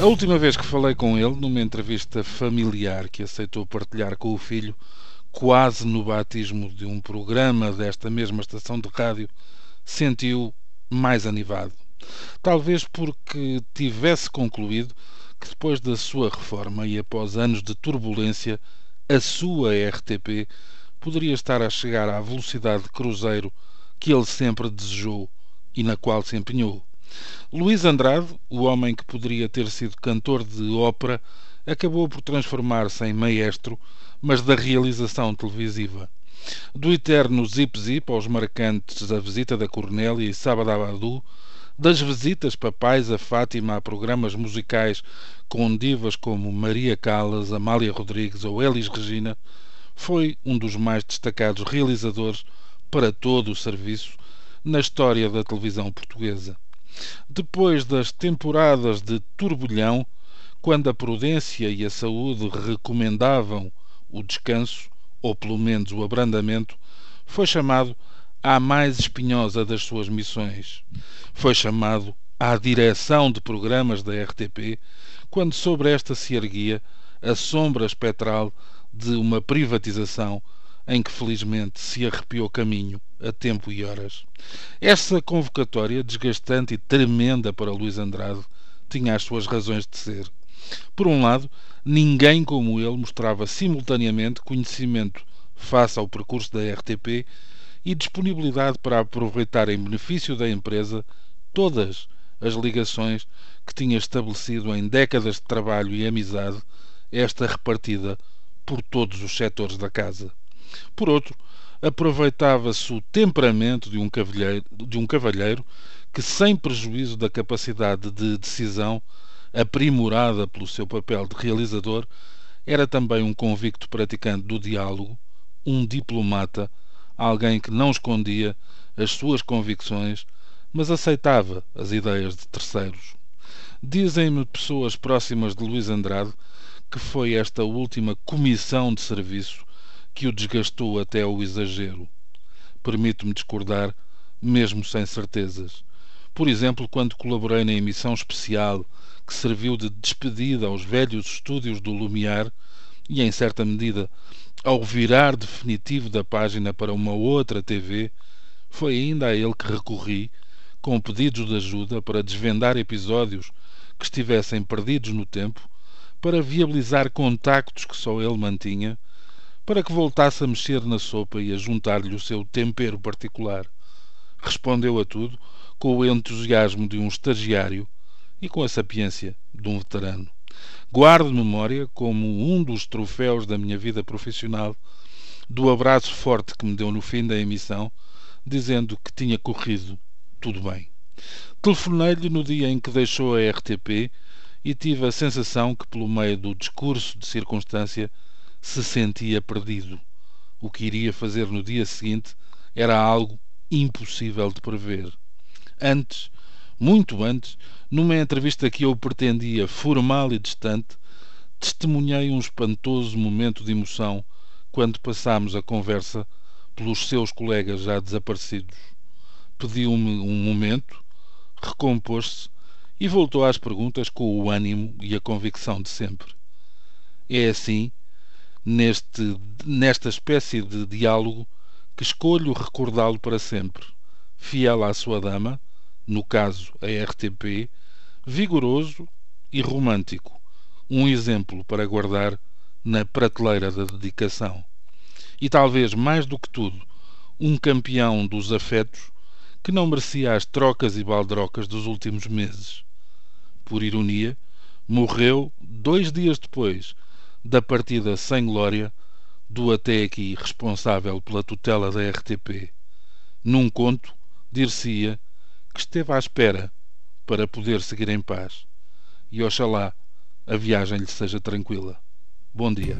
A última vez que falei com ele, numa entrevista familiar que aceitou partilhar com o filho, quase no batismo de um programa desta mesma estação de rádio, sentiu mais anivado. Talvez porque tivesse concluído que depois da sua reforma e após anos de turbulência, a sua RTP poderia estar a chegar à velocidade de cruzeiro que ele sempre desejou e na qual se empenhou. Luís Andrade, o homem que poderia ter sido cantor de ópera, acabou por transformar-se em maestro, mas da realização televisiva. Do eterno zip-zip aos marcantes A Visita da Cornélia e Sábado Abadu, das visitas papais a Fátima a programas musicais com divas como Maria Callas, Amália Rodrigues ou Elis Regina, foi um dos mais destacados realizadores para todo o serviço na história da televisão portuguesa. Depois das temporadas de turbulhão, quando a prudência e a saúde recomendavam o descanso, ou pelo menos o abrandamento, foi chamado à mais espinhosa das suas missões. Foi chamado à direção de programas da RTP, quando sobre esta se erguia a sombra espectral de uma privatização em que felizmente se arrepiou caminho a tempo e horas. Essa convocatória, desgastante e tremenda para Luís Andrade, tinha as suas razões de ser. Por um lado, ninguém como ele mostrava simultaneamente conhecimento face ao percurso da RTP e disponibilidade para aproveitar em benefício da empresa todas as ligações que tinha estabelecido em décadas de trabalho e amizade, esta repartida por todos os setores da casa. Por outro, aproveitava-se o temperamento de um, cavalheiro, de um cavalheiro que, sem prejuízo da capacidade de decisão aprimorada pelo seu papel de realizador, era também um convicto praticante do diálogo, um diplomata, alguém que não escondia as suas convicções, mas aceitava as ideias de terceiros. Dizem-me pessoas próximas de Luís Andrade que foi esta última comissão de serviço que o desgastou até ao exagero. Permito-me discordar, mesmo sem certezas. Por exemplo, quando colaborei na emissão especial que serviu de despedida aos velhos estúdios do Lumiar e, em certa medida, ao virar definitivo da página para uma outra TV, foi ainda a ele que recorri, com pedidos de ajuda para desvendar episódios que estivessem perdidos no tempo, para viabilizar contactos que só ele mantinha para que voltasse a mexer na sopa e a juntar-lhe o seu tempero particular. Respondeu a tudo com o entusiasmo de um estagiário e com a sapiência de um veterano. Guardo memória, como um dos troféus da minha vida profissional, do abraço forte que me deu no fim da emissão, dizendo que tinha corrido tudo bem. Telefonei-lhe no dia em que deixou a RTP e tive a sensação que, pelo meio do discurso de circunstância, se sentia perdido. O que iria fazer no dia seguinte era algo impossível de prever. Antes, muito antes, numa entrevista que eu pretendia formal e distante, testemunhei um espantoso momento de emoção quando passámos a conversa pelos seus colegas já desaparecidos. Pediu-me um momento, recompôs-se e voltou às perguntas com o ânimo e a convicção de sempre. É assim neste, nesta espécie de diálogo que escolho recordá-lo para sempre, fiel à sua dama, no caso a RTP, vigoroso e romântico, um exemplo para guardar na prateleira da dedicação. E talvez mais do que tudo, um campeão dos afetos que não merecia as trocas e baldrocas dos últimos meses. Por ironia, morreu dois dias depois da partida sem glória do até aqui responsável pela tutela da RTP. Num conto, dir-se-ia que esteve à espera para poder seguir em paz. E oxalá a viagem lhe seja tranquila. Bom dia.